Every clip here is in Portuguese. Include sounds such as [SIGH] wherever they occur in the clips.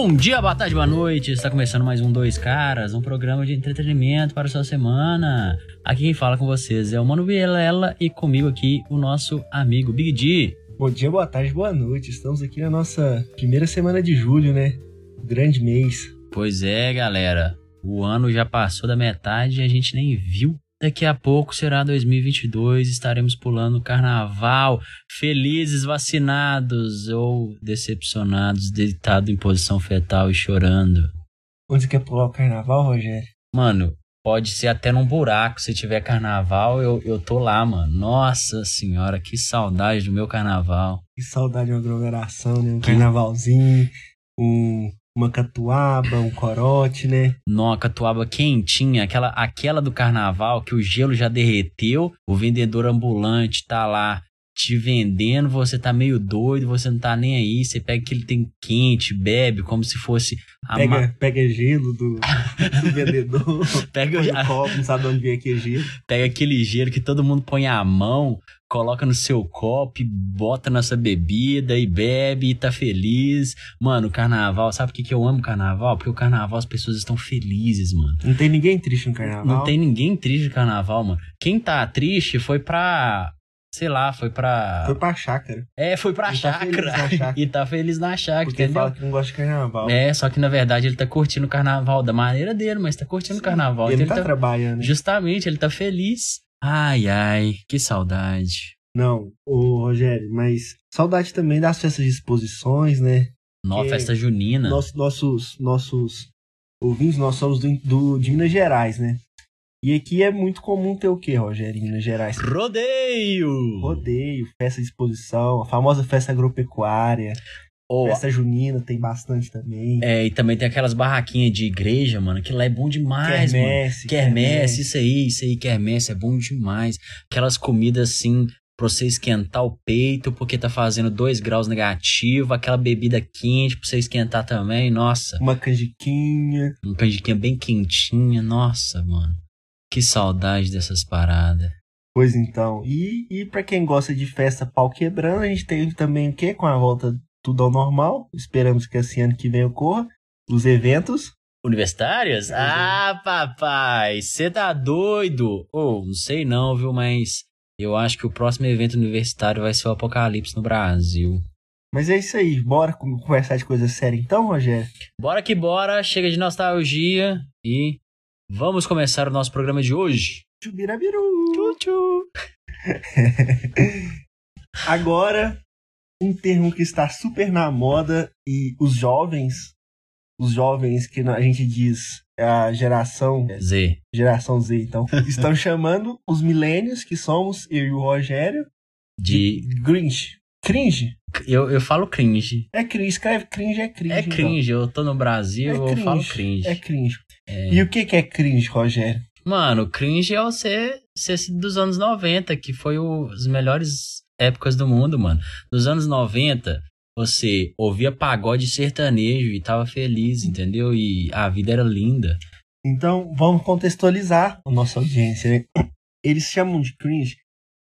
Bom dia, boa tarde, boa noite. Está começando mais um Dois Caras, um programa de entretenimento para a sua semana. Aqui quem fala com vocês é o Mano Vielela e comigo aqui o nosso amigo Big D. Bom dia, boa tarde, boa noite. Estamos aqui na nossa primeira semana de julho, né? Grande mês. Pois é, galera. O ano já passou da metade e a gente nem viu. Daqui a pouco será 2022, estaremos pulando o carnaval, felizes, vacinados ou decepcionados, deitado em posição fetal e chorando. Onde quer pular o carnaval, Rogério? Mano, pode ser até num buraco. Se tiver carnaval, eu, eu tô lá, mano. Nossa senhora, que saudade do meu carnaval. Que saudade de uma aglomeração, né? Um carnavalzinho, um, uma catuaba, um corote, né? Nó, catuaba quentinha, aquela, aquela do carnaval que o gelo já derreteu, o vendedor ambulante tá lá te vendendo, você tá meio doido, você não tá nem aí, você pega aquele tem quente, bebe como se fosse a Pega, ma- pega gelo do, do [LAUGHS] vendedor. Pega o- copo, não sabe de onde vem aquele gelo. pega aquele gelo que todo mundo põe a mão, coloca no seu copo, bota na sua bebida e bebe e tá feliz. Mano, o carnaval, sabe por que, que eu amo carnaval? Porque o carnaval as pessoas estão felizes, mano. Não tem ninguém triste no carnaval. Não tem ninguém triste no carnaval, mano. Quem tá triste foi pra. Sei lá, foi pra. Foi pra chácara. É, foi pra E tá chácara. na chácara. [LAUGHS] e tá feliz na chácara, Porque entendeu? fala que não gosta de carnaval. É, só que na verdade ele tá curtindo o carnaval da maneira dele, mas tá curtindo o carnaval. Ele então tá, ele tá- trabalhando. né? Justamente, ele tá feliz. Ai, ai, que saudade. Não, ô Rogério, mas saudade também das festas de exposições, né? Que- festa junina. Nosso- nossos, nossos ouvintes, nós somos do, do- de Minas Gerais, né? E aqui é muito comum ter o quê, Rogério, em Minas Gerais? Rodeio! Rodeio, festa de exposição, a famosa festa agropecuária, Ô, festa junina tem bastante também. é, e também tem aquelas barraquinhas de igreja, mano, que lá é bom demais, mano. quermesse, Quermesse, isso aí, isso aí, quermesse, é bom demais. Aquelas comidas assim, pra você esquentar o peito, porque tá fazendo 2 graus negativo, aquela bebida quente pra você esquentar também, nossa. Uma canjiquinha. Um canjiquinha bem quentinha, nossa, mano. Que saudade dessas paradas. Pois então. E, e para quem gosta de festa pau quebrando, a gente tem também o quê? Com a volta tudo ao normal. Esperamos que esse ano que vem ocorra. Os eventos. Universitárias? É, Ah, papai, você tá doido? Ou, não sei não, viu, mas eu acho que o próximo evento universitário vai ser o Apocalipse no Brasil. Mas é isso aí. Bora com- conversar de coisa séria então, Rogério? Bora que bora, chega de nostalgia e vamos começar o nosso programa de hoje. Chubirabiru. Tchu-tchu. [LAUGHS] Agora, um termo que está super na moda e os jovens, os jovens que a gente diz é a geração, Z. geração Z, então, [LAUGHS] estão chamando os milênios, que somos eu e o Rogério, De. Grinch. Cringe? Eu, eu falo cringe. É cringe, escreve cringe, é cringe. É então. cringe, eu tô no Brasil, É eu cringe, falo cringe. É cringe. É. E o que, que é cringe, Rogério? Mano, cringe é você ser dos anos 90, que foi o- as melhores épocas do mundo, mano. Nos anos 90, você ouvia pagode sertanejo e tava feliz, entendeu? E a vida era linda. Então, vamos contextualizar a nossa audiência, né? Eles chamam de cringe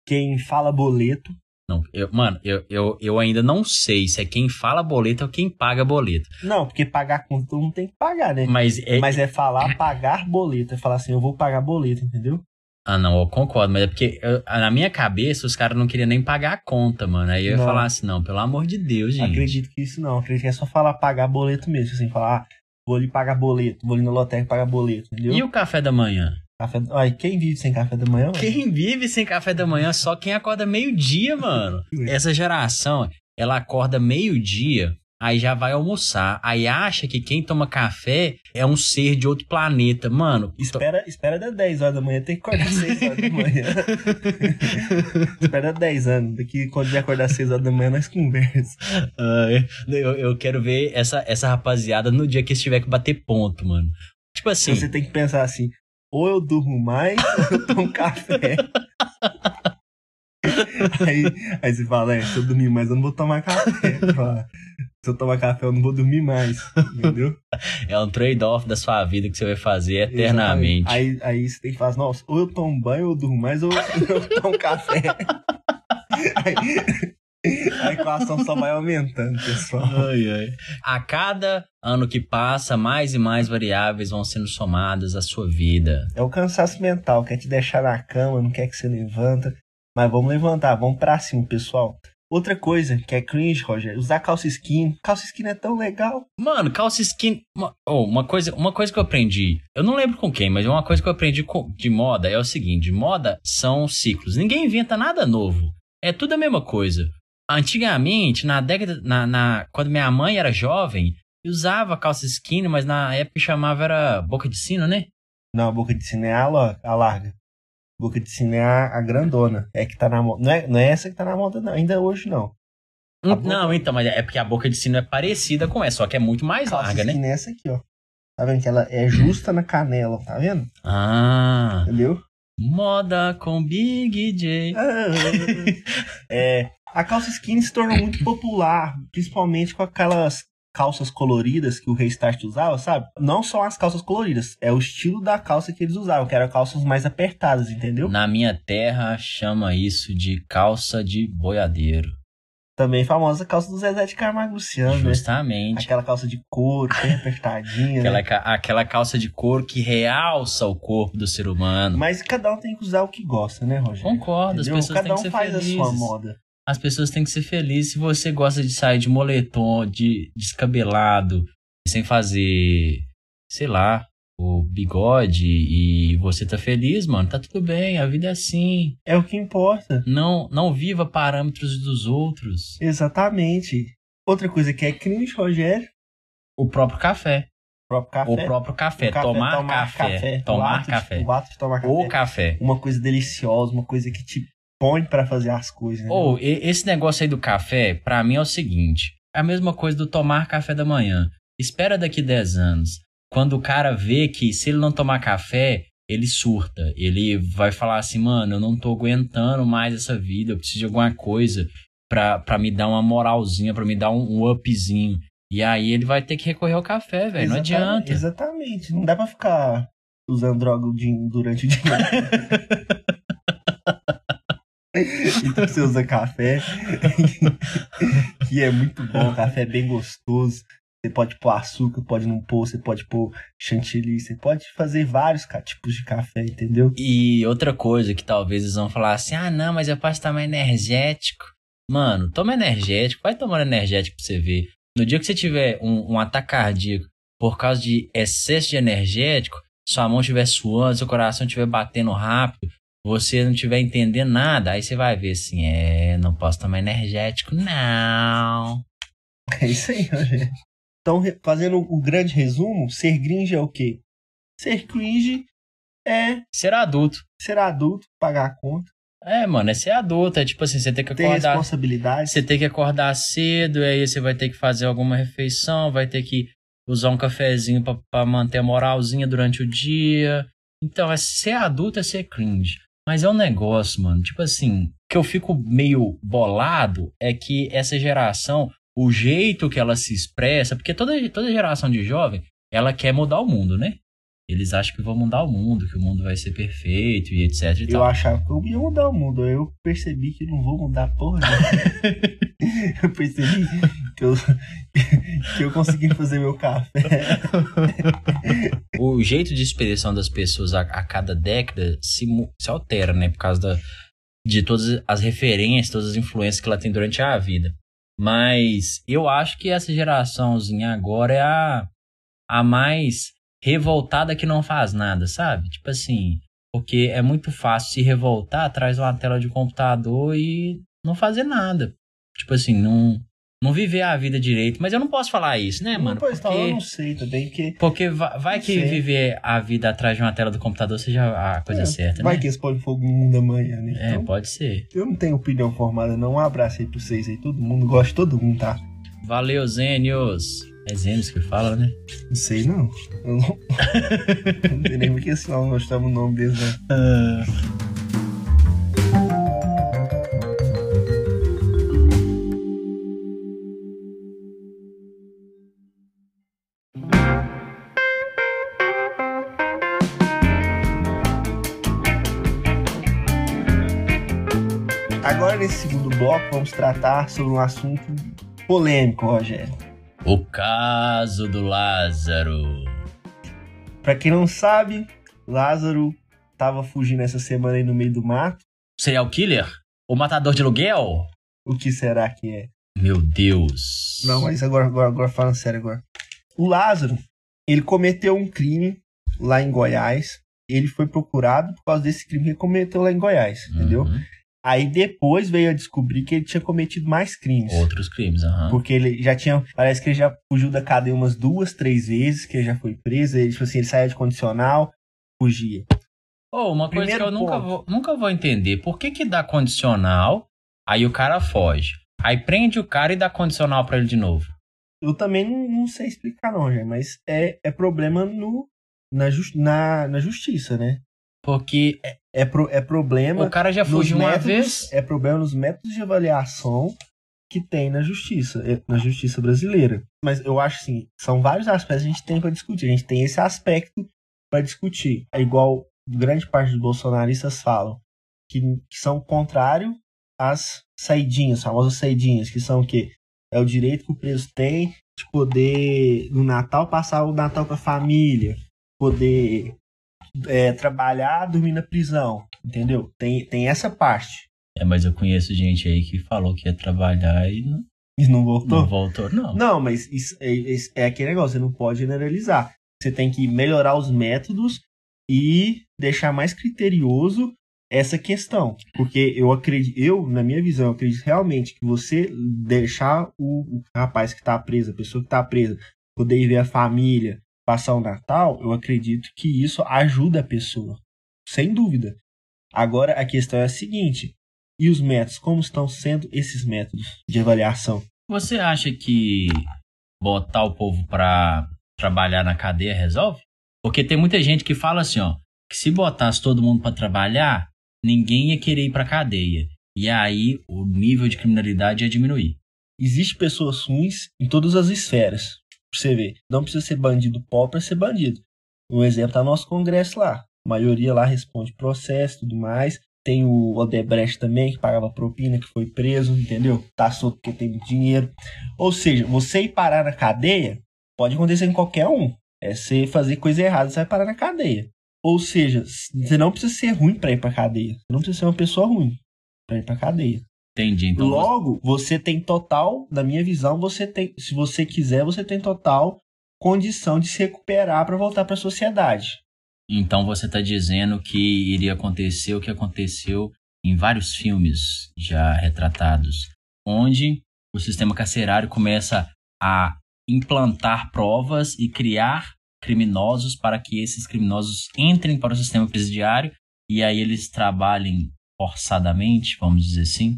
quem fala boleto, Não, eu, mano, eu, eu, eu ainda não sei se é quem fala boleto ou quem paga boleto. Não, porque pagar conta mundo tem que pagar, né? Mas é. Mas é falar [LAUGHS] pagar boleto. É falar assim, eu vou pagar boleto, entendeu? Ah, não, eu concordo, mas é porque eu- na minha cabeça os caras não queriam nem pagar a conta, mano. Aí eu ia Não. falar assim, não, pelo amor de Deus, gente. Acredito que isso não. Acredito que é só falar pagar boleto mesmo. Assim, falar, ah, vou ali pagar boleto. Vou ali na lotérica pagar boleto, entendeu? E o café da manhã? Café... Ai, quem vive sem café da manhã? mano? Quem vive sem café da manhã só quem acorda meio-dia, mano. [LAUGHS] Essa geração, ela acorda meio-dia, aí já vai almoçar, aí acha que quem toma café é um ser de outro planeta. Mano, Espera, espera das 10 horas da manhã, tem que acordar 6 horas da manhã. [LAUGHS] espera 10 anos. Daqui quando vier acordar 6 horas da manhã, nós conversa. eu, eu quero ver essa, essa rapaziada no dia que eles tiver que bater ponto, mano. Tipo assim, Então você tem que pensar assim: ou eu durmo mais, ou eu tomo [LAUGHS] café. aí, aí você fala, é, se eu dormir mais, eu não vou tomar café. [LAUGHS] Fala, se eu tomar café, eu não vou dormir mais. [LAUGHS] Entendeu? é um trade-off da sua vida que você vai fazer eternamente. Aí, aí você tem que falar assim, nossa, ou eu tomo banho, ou eu durmo mais, ou [LAUGHS] eu tomo café. [LAUGHS] aí, A equação só vai aumentando, pessoal. Ai, ai. A cada ano que passa, mais e mais variáveis vão sendo somadas à sua vida. É o cansaço mental, quer te deixar na cama, não quer que você levanta. Mas vamos levantar, vamos pra cima, pessoal. Outra coisa que é cringe, Roger, usar calça skin. Calça skin é tão legal. Mano, calça skin. Uma, oh, uma, coisa, uma coisa que eu aprendi. Eu não lembro com quem, mas uma coisa que eu aprendi de moda é o seguinte: moda são ciclos. Ninguém inventa nada novo. É tudo a mesma coisa. Antigamente, na década. Na, na, quando minha mãe era jovem, usava calça skinny, mas na época chamava era boca de sino, né? Não, a boca de sino é a, a larga. Boca de sino é a, a, grandona. É que tá na moda. Não é, não é essa que tá na moda, não. ainda hoje não. Hum, boca... Não, então, mas é porque a boca de sino é parecida com essa, só que é muito mais calça larga, né? É essa aqui, ó. Tá vendo que ela é justa na canela, tá vendo? Ah. Entendeu? Moda com Big J. Ah, [LAUGHS] é, a calça skinny se tornou muito popular, principalmente com aquelas calças coloridas que o Restart usava, sabe? Não só as calças coloridas, é o estilo da calça que eles usavam, que eram calças mais apertadas, entendeu? Na minha terra chama isso de calça de boiadeiro. Também famosa calça do Zezé de Camargo Luciano, né? Justamente. Né? Aquela calça de couro, bem apertadinha. aquela, né? aquela calça de couro que realça o corpo do ser humano. Mas cada um tem que usar o que gosta, né, Rogério? Concordo, Entendeu? as pessoas cada um faz felizes. a sua moda. As pessoas têm que ser felizes. Se você gosta de sair de moletom, de descabelado, sem fazer, sei lá, o bigode e você tá feliz, mano, tá tudo bem, a vida é assim. É o que importa. Não, não viva parâmetros dos outros. Exatamente. Outra coisa que é cringe, Rogério. O próprio café. O próprio café. O próprio café. O café tomar, tomar café. café. Tomar O ato de- café. o ato de tomar café. O café. Uma coisa deliciosa, uma coisa que te põe pra fazer as coisas. né? Ou, e- esse negócio aí do café, pra mim é o seguinte: é a mesma coisa do tomar café da manhã. Espera daqui 10 anos. Quando o cara vê que se ele não tomar café, ele surta. Ele vai falar assim, mano, eu não tô aguentando mais essa vida, eu preciso de alguma coisa pra, pra me dar uma moralzinha, pra me dar um, um upzinho. E aí ele vai ter que recorrer ao café, velho. Não adianta. Exatamente. Não dá pra ficar usando droga durante o dia. [LAUGHS] [LAUGHS] então você usa café, [LAUGHS] que é muito bom, café é bem gostoso. Você pode pôr açúcar, pode não pôr, você pode pôr chantilly, você pode fazer vários tipos de café, entendeu? E outra coisa que talvez eles vão falar assim: ah, não, mas eu posso tomar energético. Mano, toma energético, vai tomando energético pra você ver. No dia que você tiver um, um ataque cardíaco por causa de excesso de energético, sua mão estiver suando, seu coração estiver batendo rápido, você não estiver entendendo nada, aí você vai ver assim: é, não posso tomar energético, não. É isso aí, Rogério. Então, fazendo o grande resumo, ser cringe é o quê? Ser cringe é Ser adulto. ser adulto, pagar a conta, É, mano, é ser adulto. É tipo assim, você tem que ter acordar. responsabilidade. Você tem que acordar cedo, e aí você vai ter que fazer alguma refeição, vai ter que usar um cafezinho pra, pra manter a moralzinha durante o dia. Então, é ser adulto é ser cringe. Mas é um negócio, mano, tipo assim, que eu fico meio bolado é que essa geração, o jeito que ela se expressa, porque toda, toda geração de jovem, ela quer mudar o mundo, né? Eles acham que vão mudar o mundo, que o mundo vai ser perfeito e etc e Eu tal. achava que eu ia mudar o mundo. Eu percebi que não vou mudar porra [LAUGHS] eu percebi que eu, [LAUGHS] que eu consegui fazer meu café. o jeito de expressão das pessoas a, a cada década se, se altera, né? Por causa da, de todas as referências, todas as influências que ela tem durante a vida. Mas eu acho que essa geraçãozinha agora é a, a mais revoltada que não faz nada, sabe? Tipo assim, porque é muito fácil se revoltar atrás de uma tela de computador e não fazer nada. Tipo assim, não, não viver a vida direito. Mas eu não posso falar isso, né, mano? Pois tal, Porque- eu não sei também, porque porque va- vai Não que sei. viver a vida atrás de uma tela do computador seja a coisa é, certa, vai né? que eles põem fogo no mundo amanhã, né? É, Então, pode ser. eu não tenho opinião formada, não. Um abraço aí pra vocês aí. Todo mundo gosta de todo mundo, tá? Valeu, Zênios. Zênios que fala, né? Não sei, não. Eu não, [LAUGHS] não nem porque senão nós estamos o nome deles, né? Agora, nesse segundo bloco, vamos tratar sobre um assunto polêmico, Rogério. O caso do Lázaro. Pra quem não sabe, Lázaro tava fugindo essa semana aí no meio do mato. Serial killer? O matador de aluguel? O que será que é? Meu Deus. Não, mas agora, agora, agora falando sério agora. O Lázaro, ele cometeu um crime lá em Goiás. Ele foi procurado por causa desse crime que ele cometeu lá em Goiás, entendeu? Uhum. Aí depois veio a descobrir que ele tinha cometido mais crimes. Outros crimes, aham. Porque ele já tinha. Parece que ele já fugiu da cadeia umas duas, três vezes, que ele já foi preso. Ele, tipo assim, ele saía de condicional, fugia. Oh, uma coisa que eu nunca vou, nunca vou entender. Por que que dá condicional, aí o cara foge? Aí prende o cara e dá condicional pra ele de novo. Eu também não, não sei explicar, não, gente, mas é, é problema no, na, na, na justiça, né? Porque É, pro, é problema. o cara já fugiu uma métodos- vez. É problema nos métodos de avaliação que tem na justiça, é, na justiça brasileira. Mas eu acho assim, são vários aspectos que a gente tem para discutir. A gente tem esse aspecto para discutir. É igual grande parte dos bolsonaristas falam, que, que são contrário às saidinhas, famosas saidinhas, que são o quê? É o direito que o preso tem de poder, no Natal, passar o Natal com a família, poder é, trabalhar, dormir na prisão, entendeu? Tem, tem essa parte. É, mas eu conheço gente aí que falou que ia trabalhar e não, E não voltou? não voltou, não. Não, mas isso é, isso é aquele negócio, você não pode generalizar. Você tem que melhorar os métodos e deixar mais criterioso essa questão. Porque eu acredito, eu, na minha visão, eu acredito realmente que você deixar o, o rapaz que está preso, a pessoa que está presa, poder ir ver a família, passar o Natal, eu acredito que isso ajuda a pessoa. Sem dúvida. Agora a questão é a seguinte: e os métodos? Como estão sendo esses métodos de avaliação? Você acha que botar o povo pra trabalhar na cadeia resolve? Porque tem muita gente que fala assim, ó, que se botasse todo mundo pra trabalhar, ninguém ia querer ir pra cadeia. E aí o nível de criminalidade ia diminuir. Existem pessoas ruins em todas as esferas. Pra você ver. Não precisa ser bandido pobre pra ser bandido. Um exemplo tá no nosso congresso lá. A maioria lá responde processo e tudo mais. Tem o Odebrecht também, que pagava propina, que foi preso, entendeu? Tá solto porque muito dinheiro. Ou seja, você ir parar na cadeia pode acontecer em qualquer um. É você fazer coisa errada, você vai parar na cadeia. Ou seja, você não precisa ser ruim pra ir pra cadeia. Você não precisa ser uma pessoa ruim pra ir pra cadeia. Entendi. Então, você- Logo, você tem total, na minha visão, você tem, se você quiser, você tem total condição de se recuperar para voltar para a sociedade. então você tá dizendo que iria acontecer o que aconteceu em vários filmes já retratados, onde o sistema carcerário começa a implantar provas e criar criminosos para que esses criminosos entrem para o sistema presidiário e aí eles trabalhem forçadamente, vamos dizer assim.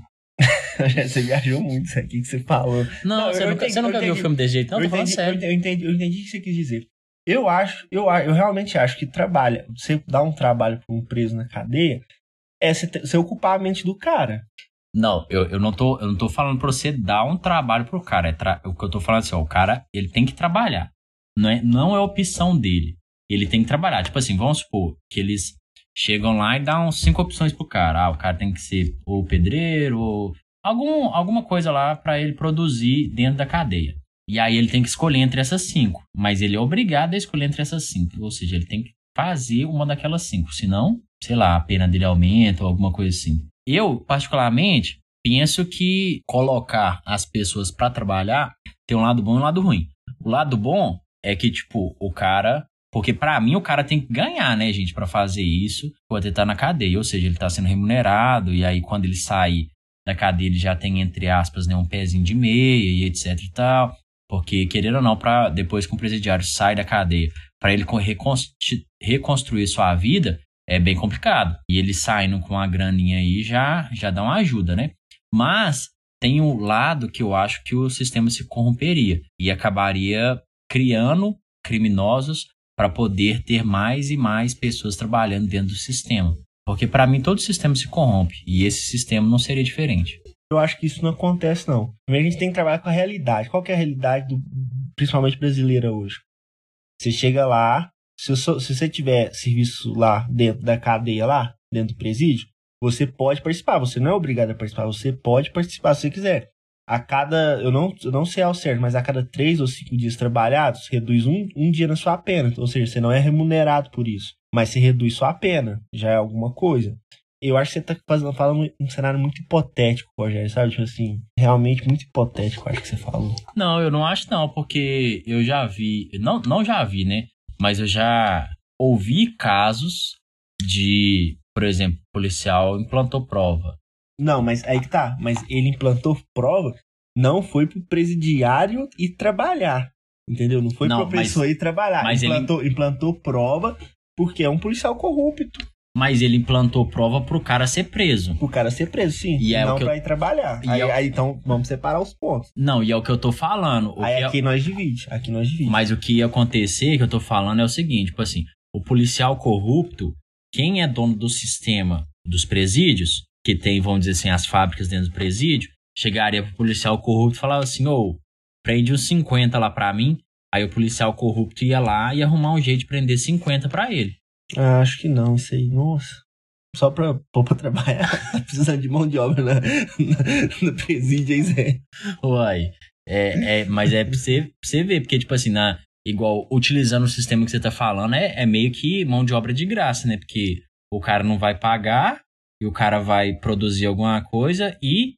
[LAUGHS] você viajou muito isso aqui que você falou. Não, Não, você, nunca, entendi, você nunca viu o filme desse jeito, não? eu, Tô falando entendi, sério. eu, entendi, eu entendi o que você quis dizer. Eu acho, eu, eu realmente acho que trabalha, você dar um trabalho para um preso na cadeia, é você, você ocupar a mente do cara. Não, eu, eu, não tô, eu não tô falando pra você dar um trabalho pro cara. É tra- O que eu tô falando assim, ó, o cara, ele tem que trabalhar. Não é, não é opção dele. Ele tem que trabalhar. Tipo assim, vamos supor que eles chegam lá e dão cinco opções pro cara. Ah, o cara tem que ser ou pedreiro ou algum, alguma coisa lá pra ele produzir dentro da cadeia. E aí ele tem que escolher entre essas cinco. Mas ele é obrigado a escolher entre essas cinco. Ou seja, ele tem que fazer uma daquelas cinco. Senão, sei lá, a pena dele aumenta ou alguma coisa assim. Eu, particularmente, penso que colocar as pessoas pra trabalhar tem um lado bom e um lado ruim. O lado bom é que, tipo, o cara. Porque pra mim o cara tem que ganhar, né, gente, pra fazer isso, quando ele tá na cadeia. Ou seja, ele tá sendo remunerado, e aí quando ele sair da cadeia, ele já tem, entre aspas, né, um pezinho de meia e etc e tal. Porque, querendo ou não, pra, depois que um presidiário sai da cadeia, pra ele reconstruir sua vida, é bem complicado. E ele saindo com a graninha aí já, já dá uma ajuda, né? Mas tem um lado que eu acho que o sistema se corromperia e acabaria criando criminosos para poder ter mais e mais pessoas trabalhando dentro do sistema. Porque para mim todo sistema se corrompe e esse sistema não seria diferente. Eu acho que isso não acontece, não. A gente tem que trabalhar com a realidade. Qual é a realidade, do, principalmente brasileira hoje? Você chega lá, se, se você tiver serviço lá dentro da cadeia, lá, dentro do presídio, Você pode participar, você não é obrigado a participar, você pode participar se você quiser. A cada, eu não, eu não sei ao certo, mas a cada três ou cinco dias trabalhados, reduz um, um dia na sua pena. Ou seja, você não é remunerado por isso, mas você reduz sua pena, já é alguma coisa. Eu acho que você tá fazendo, falando um cenário muito hipotético, Rogério, sabe? Tipo assim, realmente muito hipotético, acho que você falou. Não, eu não acho não, porque eu já vi, não, não já vi, né? Mas eu já ouvi casos de, por exemplo, policial implantou prova. Não, mas aí que tá. Mas ele implantou prova, não foi pro presidiário ir trabalhar. Entendeu? Não foi Não, pra pessoa ir trabalhar. mas ele- implantou, implantou prova porque é um policial corrupto. Mas ele implantou prova pro cara ser preso. O cara ser preso, sim. E é o não que eu- pra ir trabalhar. E Aí, é o- aí, então vamos separar os pontos. Não, e é o que eu tô falando. O aí que é- aqui nós divide. Aqui nós divide. Mas o que ia acontecer, que eu tô falando, é o seguinte, tipo assim, o policial corrupto, quem é dono do sistema dos presídios, que tem, vamos dizer assim, as fábricas dentro do presídio, chegaria pro policial corrupto e falava assim, ô, prende uns 50 lá pra mim, aí o policial corrupto ia lá e arrumar um jeito de prender 50 pra ele. Ah, acho que não, isso aí. Nossa. Só pra pôr [LAUGHS] pra trabalhar. [LAUGHS] Tá precisando de mão de obra na, na, no presídio, hein, Zé? Uai, é, é, mas é pra você, pra você ver, porque, tipo assim, na, igual, utilizando o sistema que você tá falando, é, é meio que mão de obra de graça, né? Porque o cara não vai pagar e o cara vai produzir alguma coisa e,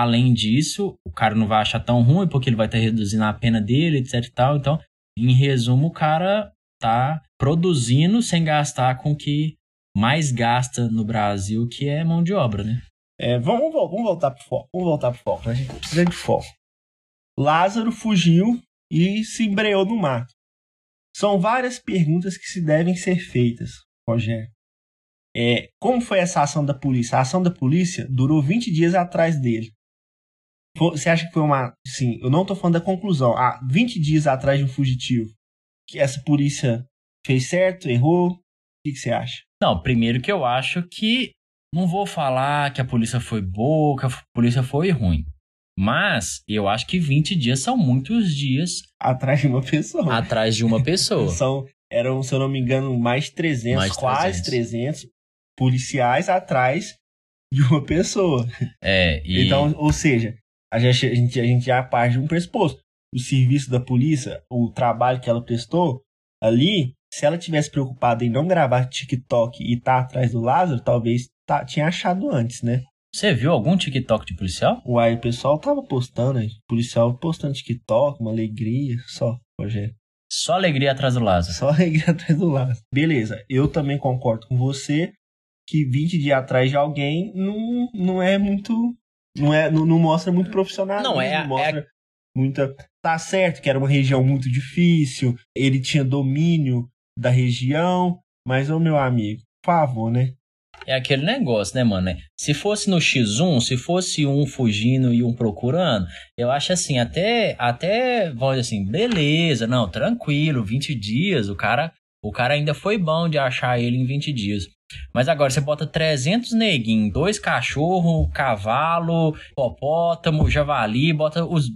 além disso, o cara não vai achar tão ruim porque ele vai estar reduzindo a pena dele, etc e tal. Então, em resumo, o cara tá produzindo sem gastar com o que mais gasta no Brasil, que é mão de obra, né? É, vamos, vamos, voltar pro foco. Vamos voltar pro foco. A gente precisa de foco. Lázaro fugiu e se embreou no mato. São várias perguntas que se devem ser feitas, Rogério. É, como foi essa ação da polícia? A ação da polícia durou 20 dias atrás dele. Você acha que foi uma. Sim, eu não tô falando da conclusão. Ah, 20 dias atrás de um fugitivo. Que essa polícia fez certo, errou? O que, que você acha? Não, primeiro que eu acho que não vou falar que a polícia foi boa, que a polícia foi ruim. Mas eu acho que 20 dias são muitos dias Atrás de uma pessoa. atrás de uma pessoa. [LAUGHS] São, eram, se eu não me engano, mais de 300, Mais quase 300. policiais atrás de uma pessoa. É, [LAUGHS] e Então, ou seja, a gente, a gente, a gente já parte de um pressuposto. O serviço da polícia, o trabalho que ela prestou ali, se ela tivesse preocupada em não gravar TikTok e estar atrás do Lázaro, talvez tá, tinha achado antes, né? você viu algum TikTok de policial? Uai, o pessoal tava postando, aí, o policial postando TikTok, uma alegria, só, Rogério. Só alegria atrás do Lázaro. Só alegria [LAUGHS] atrás do Lázaro. Beleza, eu também concordo com você que 20 dias atrás de alguém não, não é muito. Não, é, não, não mostra muito profissional. Não, é a- mostra muita. Tá certo que era uma região muito difícil, ele tinha domínio da região, mas, ô meu amigo, por favor, né? É aquele negócio, né, mano? né? Se fosse no X1, se fosse um fugindo e um procurando, eu acho assim, até, até, vamos dizer assim, beleza, não, tranquilo, 20 dias, o cara, o cara ainda foi bom de achar ele em 20 dias. Mas agora você bota 300 neguinhos, dois cachorros, cavalo, hipopótamo, javali, bota os,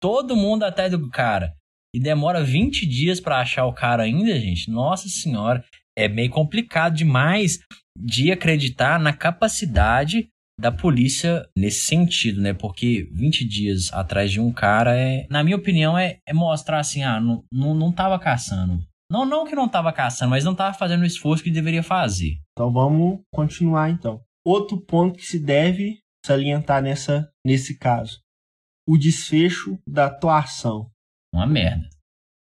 todo mundo atrás do cara. E demora 20 dias pra achar o cara ainda, gente. Nossa senhora, é meio complicado demais de acreditar na capacidade da polícia nesse sentido, né? Porque 20 dias atrás de um cara é, na minha opinião, é, é mostrar assim, ah, não, não, não tava caçando. Não, não que não tava caçando, mas não tava fazendo o esforço que deveria fazer. Então vamos continuar então. Outro ponto que se deve salientar nessa, nesse caso: o desfecho da atuação. Uma merda.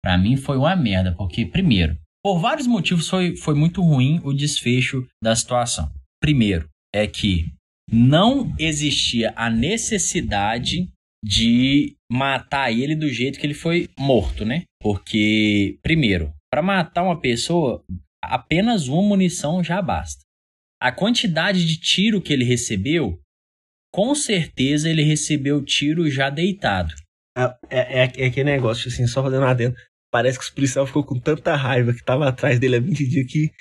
Pra mim foi uma merda, porque, primeiro, por vários motivos foi, foi muito ruim o desfecho da situação. Primeiro, é que não existia a necessidade de matar ele do jeito que ele foi morto, né? Porque, primeiro, para matar uma pessoa, apenas uma munição já basta. A quantidade de tiro que ele recebeu, com certeza ele recebeu tiro já deitado. É, é, é aquele negócio, assim, só fazendo adendo. Parece que os policiais ficou com tanta raiva que tava atrás dele há 20 dias que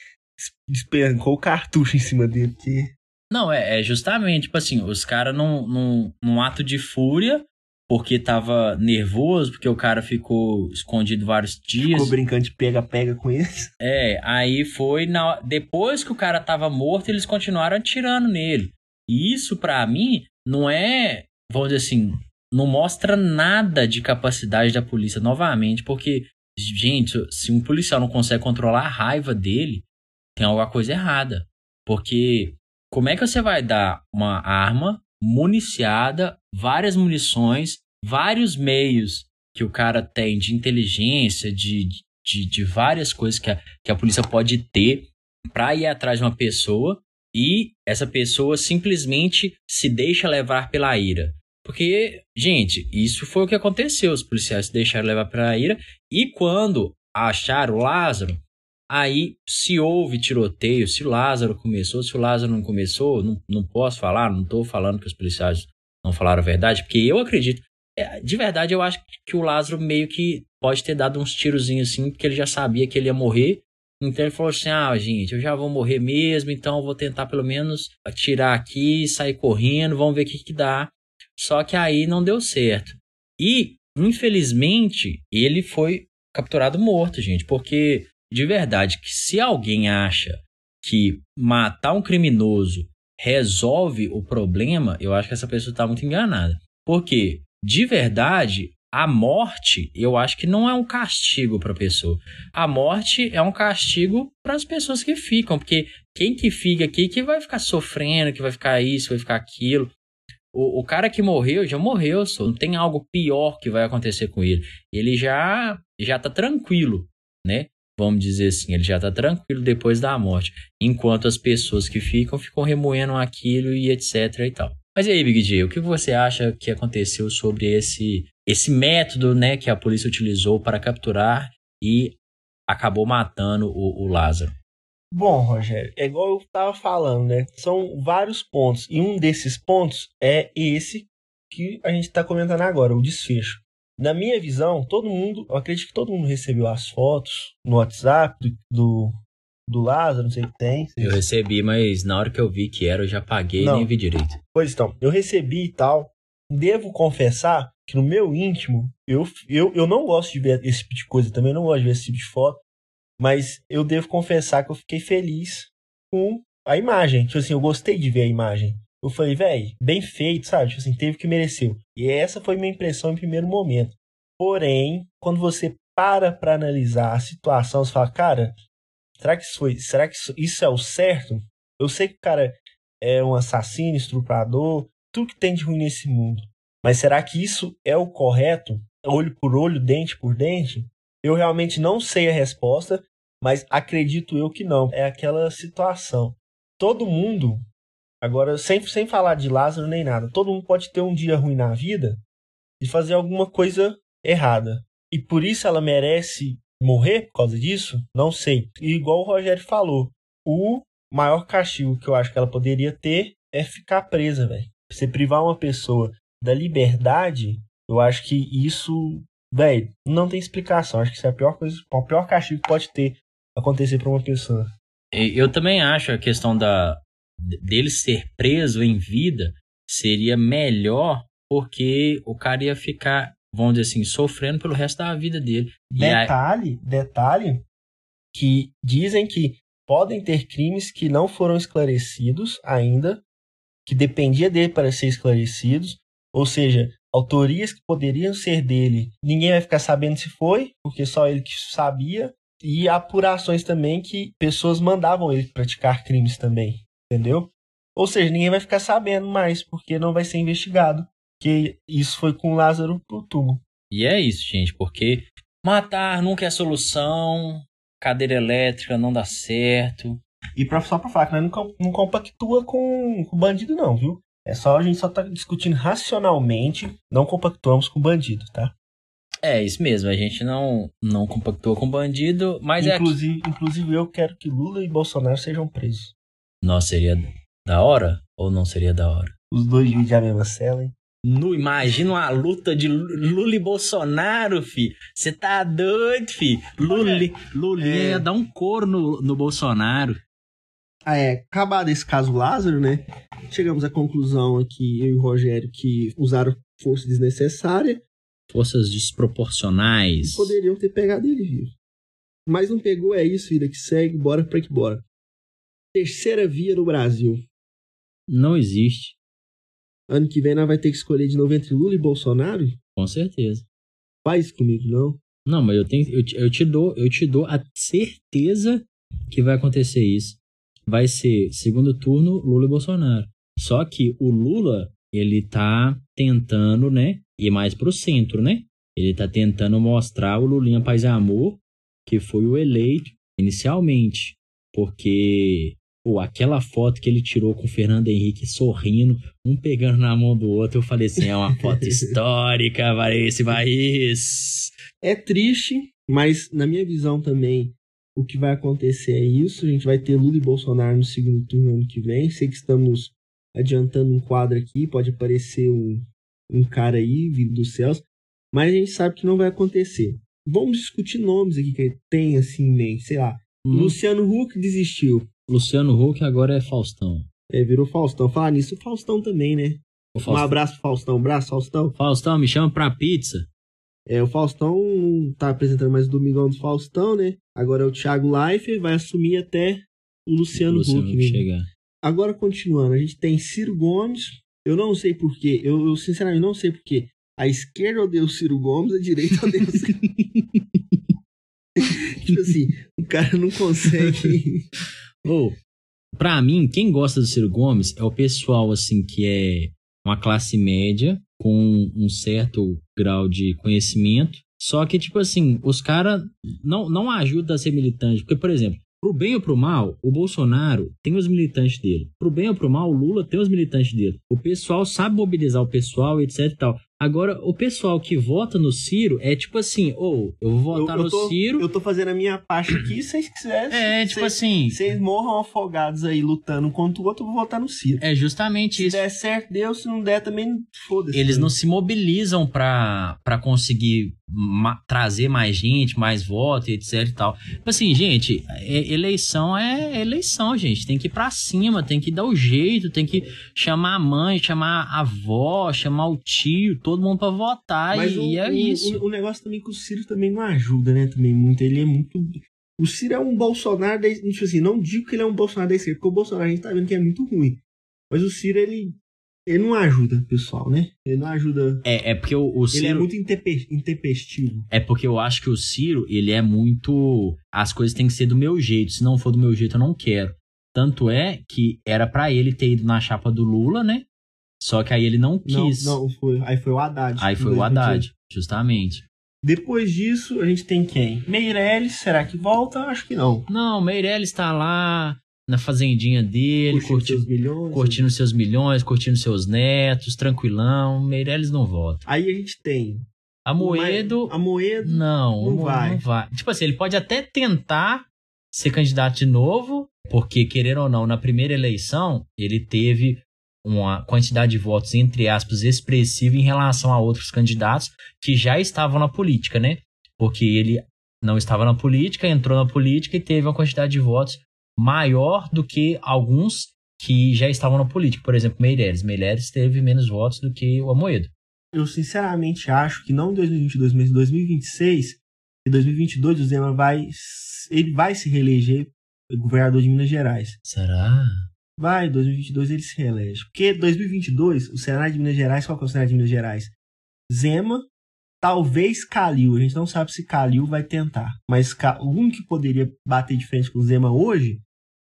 despencou o cartucho em cima dele. Que... Não, é, é justamente, tipo assim, os caras num, num, num ato de fúria porque tava nervoso, porque o cara ficou escondido vários dias. Ficou brincando de pega-pega com eles. É, aí foi na depois que o cara tava morto, eles continuaram atirando nele. E isso para mim não é, vamos dizer assim, não mostra nada de capacidade da polícia novamente, porque gente, se um policial não consegue controlar a raiva dele, tem alguma coisa errada. Porque como é que você vai dar uma arma municiada, várias munições, vários meios que o cara tem de inteligência, de, de, de várias coisas que a, que a polícia pode ter para ir atrás de uma pessoa e essa pessoa simplesmente se deixa levar pela ira. Porque, gente, isso foi o que aconteceu. Os policiais se deixaram levar pela ira e quando acharam o Lázaro, Aí, se houve tiroteio, se o Lázaro começou, se o Lázaro não começou, não, não posso falar, não estou falando que os policiais não falaram a verdade, porque eu acredito, é, de verdade, eu acho que o Lázaro meio que pode ter dado uns tirozinhos assim, porque ele já sabia que ele ia morrer. Então ele falou assim: ah, gente, eu já vou morrer mesmo, então eu vou tentar pelo menos atirar aqui, sair correndo, vamos ver o que, que dá. Só que aí não deu certo. E, infelizmente, ele foi capturado morto, gente, porque de verdade que se alguém acha que matar um criminoso resolve o problema, eu acho que essa pessoa está muito enganada. Porque, de verdade, a morte, eu acho que não é um castigo para a pessoa. A morte é um castigo para as pessoas que ficam, porque quem que fica aqui que vai ficar sofrendo, que vai ficar isso, vai ficar aquilo. O, o cara que morreu já morreu, só. não tem algo pior que vai acontecer com ele. Ele já já tá tranquilo, né? Vamos dizer assim, ele já está tranquilo depois da morte, enquanto as pessoas que ficam ficam remoendo aquilo e etc e tal. Mas e aí, Big J, o que você acha que aconteceu sobre esse esse método, né, que a polícia utilizou para capturar e acabou matando o, o Lázaro? Bom, Rogério, é igual eu estava falando, né? São vários pontos e um desses pontos é esse que a gente está comentando agora, o desfecho. Na minha visão, todo mundo, eu acredito que todo mundo recebeu as fotos no WhatsApp do, do, Lázaro, não sei o que tem. Eu recebi, mas na hora que eu vi que era, eu já paguei e nem vi direito. Pois então, eu recebi e tal. Devo confessar que no meu íntimo, eu, eu, eu não gosto de ver esse tipo de coisa também, não gosto de ver esse tipo de foto. Mas eu devo confessar que eu fiquei feliz com a imagem. Tipo assim, eu gostei de ver a imagem eu falei, velho, bem feito, sabe? Tipo assim, teve que mereceu. E essa foi minha impressão em primeiro momento. Porém, quando você para para analisar a situação, você fala, cara, será que isso foi, será que isso, isso é o certo? Eu sei que o cara é um assassino, estuprador, tudo que tem de ruim nesse mundo. Mas será que isso é o correto? Olho por olho, dente por dente? Eu realmente não sei a resposta, mas acredito eu que não. É aquela situação. Todo mundo Agora, sem, sem falar de Lázaro nem nada, todo mundo pode ter um dia ruim na vida e fazer alguma coisa errada. E por isso ela merece morrer por causa disso? Não sei. E igual o Rogério falou, o maior castigo que eu acho que ela poderia ter é ficar presa, velho. Você privar uma pessoa da liberdade, eu acho que isso, velho, não tem explicação. Acho que isso é a pior coisa, o pior castigo que pode ter acontecer para uma pessoa. Eu também acho a questão da, dele ser preso em vida seria melhor porque o cara ia ficar, vamos dizer assim, sofrendo pelo resto da vida dele. Detalhe, aí... detalhe que dizem que podem ter crimes que não foram esclarecidos ainda, que dependia dele para ser esclarecidos, ou seja, autorias que poderiam ser dele, ninguém vai ficar sabendo se foi, porque só ele que sabia, e apurações também que pessoas mandavam ele praticar crimes também. Entendeu? Ou seja, ninguém vai ficar sabendo mais, porque não vai ser investigado. Que isso foi com Lázaro pro túmulo. E é isso, gente, porque matar nunca é solução, cadeira elétrica não dá certo. E pra, só pra falar que nós não, não compactua com o bandido, não, viu? É só a gente só tá discutindo racionalmente, não compactuamos com bandido, tá? É, isso mesmo, a gente não, não compactua com bandido, mas inclusive, é. Inclusive, eu quero que Lula e Bolsonaro sejam presos. Nossa, seria da hora ou não seria da hora? Os dois dividem a mesma cela, hein? No, imagina uma luta de Lula e Bolsonaro, fi. Você tá doido, fi. Lula, Lula é... ia dar um coro no, no Bolsonaro. Ah, é. Acabado esse caso Lázaro, né? Chegamos à conclusão aqui, eu e o Rogério, que usaram força desnecessária. Forças desproporcionais. Poderiam ter pegado ele vivo. Mas não pegou, é isso, vida que segue, bora pra que bora. Terceira via no Brasil. Não existe. Ano que vem nós vai ter que escolher de novo entre Lula e Bolsonaro? Com certeza. Faz comigo, não. Não, mas eu tenho, eu, te- eu te dou, eu te dou a certeza que vai acontecer isso. Vai ser segundo turno Lula e Bolsonaro. Só que o Lula, ele tá tentando, né, ir mais pro centro, né? Ele tá tentando mostrar o Lulinha Paz e Amor, que foi o eleito inicialmente, porque pô, aquela foto que ele tirou com o Fernando Henrique sorrindo, um pegando na mão do outro, eu falei assim, é uma foto [LAUGHS] histórica para esse país. É triste, mas na minha visão também, o que vai acontecer é isso. A gente vai ter Lula e Bolsonaro no segundo turno ano que vem. Sei que estamos adiantando um quadro aqui, pode aparecer um, um cara aí vindo dos céus, mas a gente sabe que não vai acontecer. Vamos discutir nomes aqui que tem assim em mente, sei lá. Lu- Luciano Huck desistiu. Luciano Huck agora é Faustão. É, virou Faustão. Falar nisso, o Faustão também, né? O Um Faustão, abraço pro Faustão. Um abraço, Faustão. Faustão, me chama pra pizza. É, o Faustão tá apresentando mais o Domingão do Faustão, né? Agora é o Thiago Leifert, vai assumir até o Luciano, Luciano Huck. Chegar. Agora, continuando, a gente tem Ciro Gomes. Eu não sei porquê, eu, eu sinceramente não sei porquê. A esquerda odeia o Ciro Gomes, a direita odeia o Ciro [LAUGHS] [LAUGHS] Tipo assim, o cara não consegue. [LAUGHS] Ou, pra mim, quem gosta do Ciro Gomes é o pessoal, assim, que é uma classe média, com um certo grau de conhecimento. Só que, tipo assim, os caras não, não ajudam a ser militante. Porque, por exemplo, pro bem ou pro mal, o Bolsonaro tem os militantes dele. Pro bem ou pro mal, o Lula tem os militantes dele. O pessoal sabe mobilizar o pessoal, etc e tal. Agora, o pessoal que vota no Ciro é tipo assim, ou eu vou votar eu, eu no tô, Ciro. eu tô fazendo a minha parte aqui, se vocês quiserem. É, se- tipo vocês- assim. Vocês morram afogados aí lutando contra o outro, eu vou votar no Ciro. É justamente Se isso. der certo, deu. Se não der, também foda-se. Eles não se mobilizam pra pra conseguir ma- trazer mais gente, mais voto etc e tal. Tipo Assim, gente, é- eleição é eleição, gente. Tem que ir pra cima, tem que dar o jeito, tem que chamar a mãe, chamar a avó, chamar o tio, todo mundo pra votar Mas e, o, é o- isso. O, o negócio também que o Ciro também não ajuda, né? Também muito. Ele é muito. O Ciro é um Bolsonaro da tipo assim, não digo que ele é um Bolsonaro da esquerda, porque o Bolsonaro a gente tá vendo que é muito ruim. Mas o Ciro, ele. Ele não ajuda pessoal, né? Ele não ajuda. É, é porque o, o Ele é Ciro. muito intepe- intempestivo. É porque eu acho que o Ciro, ele é muito. As coisas têm que ser do meu jeito. Se não for do meu jeito, eu não quero. Tanto é que era pra ele ter ido na chapa do Lula, né? Só que aí ele não quis. Não, não, foi. Aí foi o Haddad. Aí foi o 2018. Haddad, justamente. Depois disso, a gente tem quem? Meirelles, será que volta? Acho que não. Não, Meirelles tá lá na fazendinha dele, Curtindo curtindo, seus milhões. curtindo seus milhões, curtindo seus netos, tranquilão. Meirelles não volta. Aí a gente tem. A Moedo. A Moedo. Não, Não vai. não vai. Tipo assim, ele pode até tentar ser candidato de novo, porque, querer ou não, na primeira eleição, ele teve uma quantidade de votos, entre aspas, expressiva em relação a outros candidatos que já estavam na política, né? Porque ele não estava na política, entrou na política e teve uma quantidade de votos maior do que alguns que já estavam na política. Por exemplo, Meirelles. Meirelles teve menos votos do que o Amoedo. Eu sinceramente acho que não em 2022, mas em 2026 e 2022 o Zema vai ele vai se reeleger governador de Minas Gerais. Será? Vai, em 2022 ele se reelege. Porque 2022, o Senado de Minas Gerais, qual que é o Senado de Minas Gerais? Zema, talvez Calil. A gente não sabe se Calil vai tentar. Mas o único que poderia bater de frente com o Zema hoje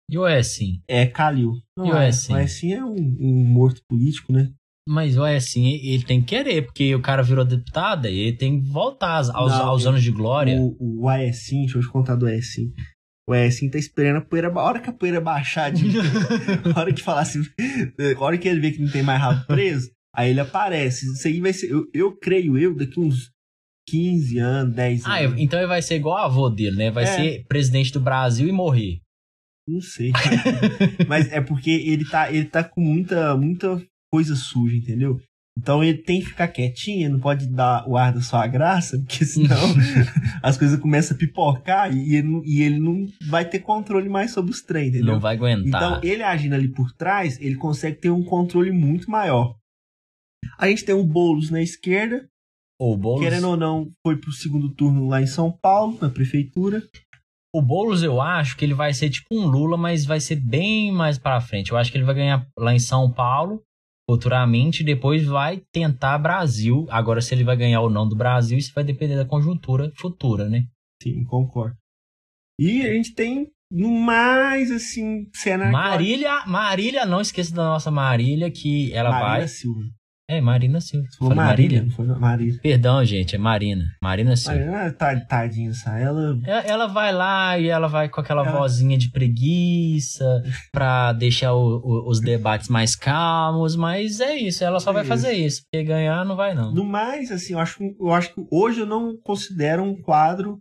E o assim? é Calil. Não E o é, Écio? o Écio é um, um morto político, né? Mas vai assim, ele tem que querer, porque o cara virou deputado e ele tem que voltar aos, Não, aos eu- anos de glória. O, o Aecim, deixa eu te contar do Aecim. O Aecim tá esperando a poeira. A hora que a poeira baixar de. [LAUGHS] a hora que falar assim. A hora que ele vê que não tem mais rabo preso, aí ele aparece. Isso aí vai ser. Eu, eu creio eu, daqui uns 15 anos, 10 Ah, anos. então ele vai ser igual a avô dele, né? Vai É. ser presidente do Brasil e morrer. Não sei. [LAUGHS] Mas é porque ele tá, ele tá com muita, muita coisa suja, entendeu? Então ele tem que ficar quietinho, não pode dar o ar da sua graça, porque [LAUGHS] senão as coisas começam a pipocar e ele, não- e ele não vai ter controle mais sobre os trem, entendeu? Não vai aguentar. Então ele agindo ali por trás, ele consegue ter um controle muito maior. A gente tem o Boulos na esquerda, O Boulos, querendo ou não, foi pro segundo turno lá em São Paulo, na prefeitura. o Boulos eu acho que ele vai ser tipo um Lula, mas vai ser bem mais pra frente. Eu acho que ele vai ganhar lá em São Paulo futuramente e depois vai tentar Brasil. Agora, se ele vai ganhar ou não do Brasil, isso vai depender da conjuntura futura, né? Sim, concordo. E a gente tem, no mais, assim, cena... Marília, Marília, não esqueça da nossa Marília, que ela Marina vai. Silva. É, Marina Silva. Marília, não foi Marília. Perdão, gente, é Marina. Marina Silva. Marina, tá, tadinha, essa. Ela... Ela, ela vai lá e ela vai com aquela Ela- vozinha de preguiça pra deixar o- o- os debates mais calmos, mas é isso, ela só É vai isso. fazer isso, porque ganhar não vai não. No mais, assim, eu acho, eu acho que hoje eu não considero um quadro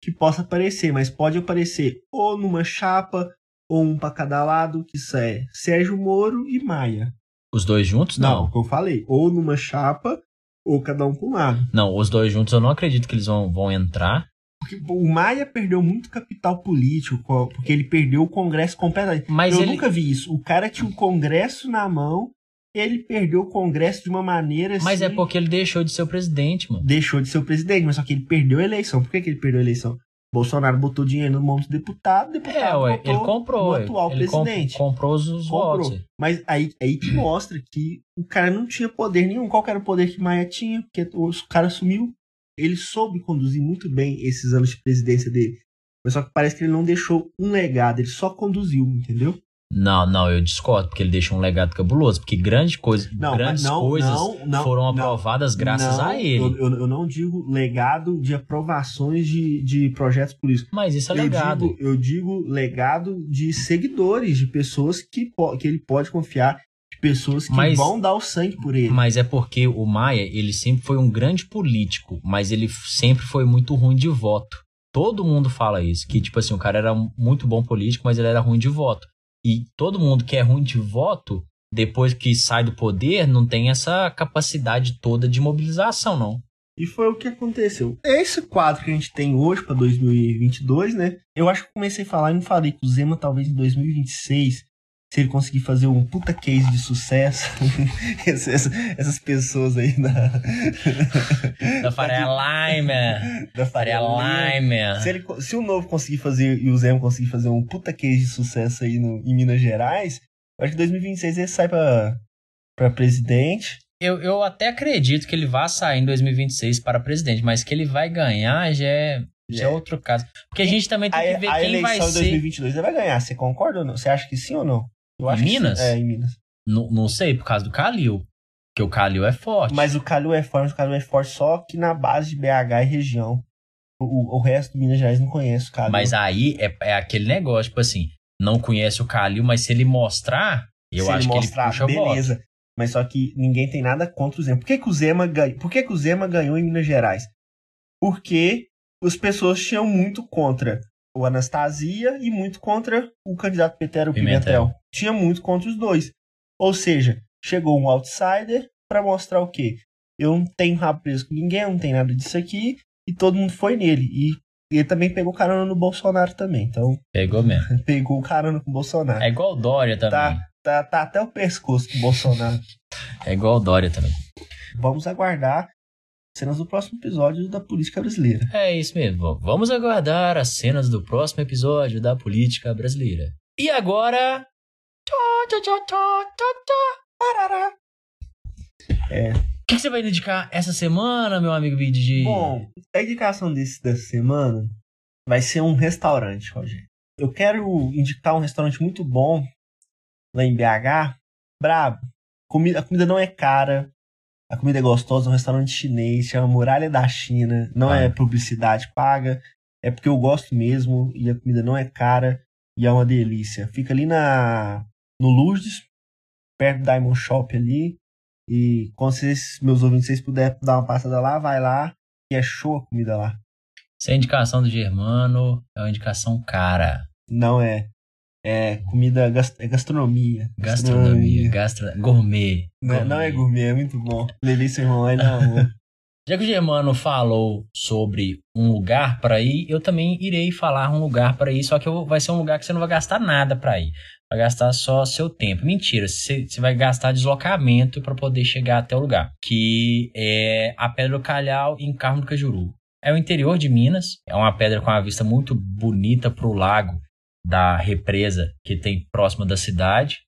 que possa aparecer, mas pode aparecer ou numa chapa ou um pra cada lado, que isso é Sérgio Moro e Maia. Os dois juntos, não. o que eu falei, ou numa chapa ou cada um pra um lado. Não, os dois juntos eu não acredito que eles vão, vão entrar. Porque o Maia perdeu muito capital político, co- porque ele perdeu o Congresso completamente. Mas eu ele. nunca vi isso. O cara tinha o Congresso na mão, ele perdeu o Congresso de uma maneira assim. Mas é porque ele deixou de ser o presidente, mano. deixou de ser o presidente, mas só que ele perdeu a eleição. Por que, que ele perdeu a eleição? Bolsonaro botou dinheiro no mão dos deputados, deputado É, ué, ele comprou. no ué. atual ele presidente. comprou os, Comprou. votos. Mas aí, aí que mostra que o cara não tinha poder nenhum. Qual era o poder que Maia tinha? Porque o cara sumiu. Ele soube conduzir muito bem esses anos de presidência dele. Mas só que parece que ele não deixou um legado, ele só conduziu, entendeu? Não, não, eu discordo, porque ele deixou um legado cabuloso. Porque grande coisa, Não, grandes não, coisas não, foram aprovadas graças a ele. Eu, eu- eu não digo legado de aprovações de, de projetos políticos. Mas isso é eu legado. Digo, eu digo legado de seguidores, de pessoas que, que ele pode confiar, de pessoas que Mas- vão dar o sangue por ele. Mas é porque o Maia, ele sempre foi um grande político, mas ele sempre foi muito ruim de voto. Todo mundo fala isso, que tipo assim, o cara era muito bom político, mas ele era ruim de voto. E todo mundo que é ruim de voto, depois que sai do poder, não tem essa capacidade toda de mobilização, não. E foi o que aconteceu. Esse quadro que a gente tem hoje para 2022, né? Eu acho que comecei a falar e não falei que o Zema talvez em 2026, se ele conseguir fazer um puta case de sucesso, [LAUGHS] essas, essas pessoas aí da Da Faria Lima, da Faria Lima. Se, ele, se o Novo conseguir fazer e o Zema conseguir fazer um puta case de sucesso aí no, em Minas Gerais, eu acho que em 2026 ele sai pra, pra presidente. Eu, eu até acredito que ele vai sair em 2026 para presidente, mas que ele vai ganhar já é, já é É. outro caso. Porque a gente também tem A, que ver a quem eleição vai em ser. 2022 ele vai ganhar. Você concorda ou não? Você acha que sim ou não? Eu Em acho que. Minas? É, em Minas. Não, não sei, por causa do Calil. Porque o Calil é forte. Mas o Calil é forte, o Calil é forte só que na base de BH e região. O, o resto do Minas Gerais não conhece o Calil. Mas aí é, é aquele negócio, tipo assim, não conhece o Calil, mas se ele mostrar, eu Se acho ele que mostrar, ele puxa voto. beleza. Mas só que ninguém tem nada contra o Zema. Por que, que o Zema ganhou? Por que, que o Zema ganhou em Minas Gerais? Porque as pessoas tinham muito contra o Anastasia e muito contra o candidato Petero Pimentel. Pimentel. Tinha muito contra os dois. Ou seja, chegou um outsider para mostrar o quê? Eu não tenho rabo preso com ninguém, eu não tenho nada disso aqui, e todo mundo foi nele. E ele também pegou carona no Bolsonaro também. Então, Pegou mesmo. [LAUGHS] pegou carona com o Bolsonaro. É igual o Dória também. Tá, tá, tá até o pescoço com o Bolsonaro. [LAUGHS] É igual o Dória também. Vamos aguardar cenas do próximo episódio da política brasileira. É isso mesmo. Vamos aguardar as cenas do próximo episódio da política brasileira. E agora. É. O que, você vai dedicar essa semana, meu amigo BDG? Bom, a indicação desse, dessa semana vai ser um restaurante, Rogério. Eu quero indicar um restaurante muito bom lá em BH. Brabo. Comida, a comida não é cara. A comida é gostosa, é um restaurante chinês, chama Muralha da China. Não Ah. é publicidade paga. É porque eu gosto mesmo e a comida não é cara e é uma delícia. Fica ali na no Lourdes, perto do Diamond Shop ali. E quando vocês, meus ouvintes, vocês puderem dar uma passada lá, vai lá, que é show a comida lá. Essa é indicação do Germano, é uma indicação cara. Não é. É comida, gas- é gastronomia. Gastronomia, gastra... gourmet. Não, é- não é gourmet, é muito bom. Levei seu irmão lá e amou. [LAUGHS] Já que o Germano falou sobre um lugar para ir, eu também irei falar um lugar para ir, só que vai ser um lugar que você não vai gastar nada para ir. Vai gastar só seu tempo. Mentira, você, você vai gastar deslocamento para poder chegar até o lugar, que é a Pedra do Calhau em Carmo do Cajuru. É o interior de Minas, é uma pedra com uma vista muito bonita para o lago da represa que tem próximo da cidade.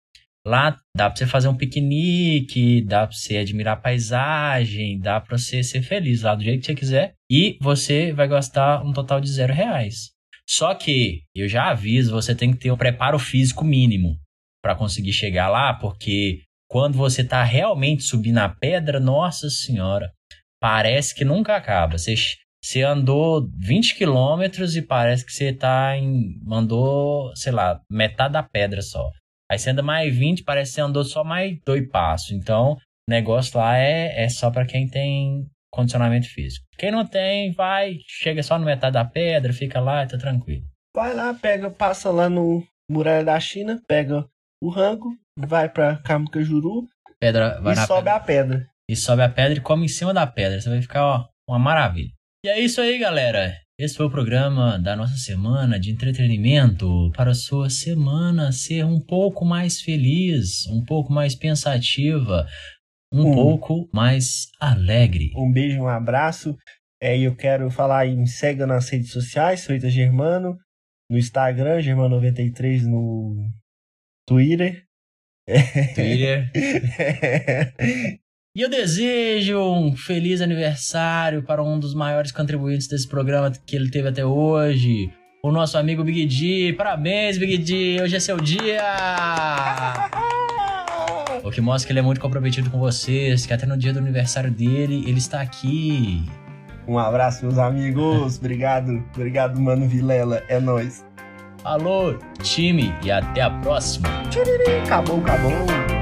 Lá dá para você fazer um piquenique, dá para você admirar a paisagem, dá para você ser feliz lá do jeito que você quiser. E você vai gastar um total de zero reais. Só que, eu já aviso, você tem que ter um preparo físico mínimo para conseguir chegar lá, porque quando você está realmente subindo a pedra, nossa senhora, parece que nunca acaba. Você, você andou 20 quilômetros e parece que você tá em. andou, sei lá, metade da pedra só. Aí você anda mais 20, parece que você andou só mais dois passos. Então, o negócio lá é, é só para quem tem condicionamento físico. Quem não tem, vai, chega só no metade da pedra, fica lá e tá tranquilo. Vai lá, pega, passa lá no Muralha da China, pega o rango, vai pra Camcajuru pedra, vai e sobe pedra. a pedra. E sobe a pedra e come em cima da pedra. Você vai ficar, ó, uma maravilha. E é isso aí, galera. Esse foi o programa da nossa semana de entretenimento para a sua semana ser um pouco mais feliz, um pouco mais pensativa, um, um pouco mais alegre. Um beijo, um abraço. É, eu quero falar aí, me segue nas redes sociais, Soita Germano, no Instagram, Germano93 no Twitter. Twitter. [LAUGHS] E eu desejo um feliz aniversário para um dos maiores contribuintes desse programa que ele teve até hoje, o nosso amigo Big D. Parabéns, Big D! Hoje é seu dia! o que mostra que ele é muito comprometido com vocês, que até no dia do aniversário dele, ele está aqui. Um abraço, meus amigos. [LAUGHS] obrigado, obrigado, mano Vilela. É nóis. Alô, time, e até a próxima. Tchiriri, acabou, acabou.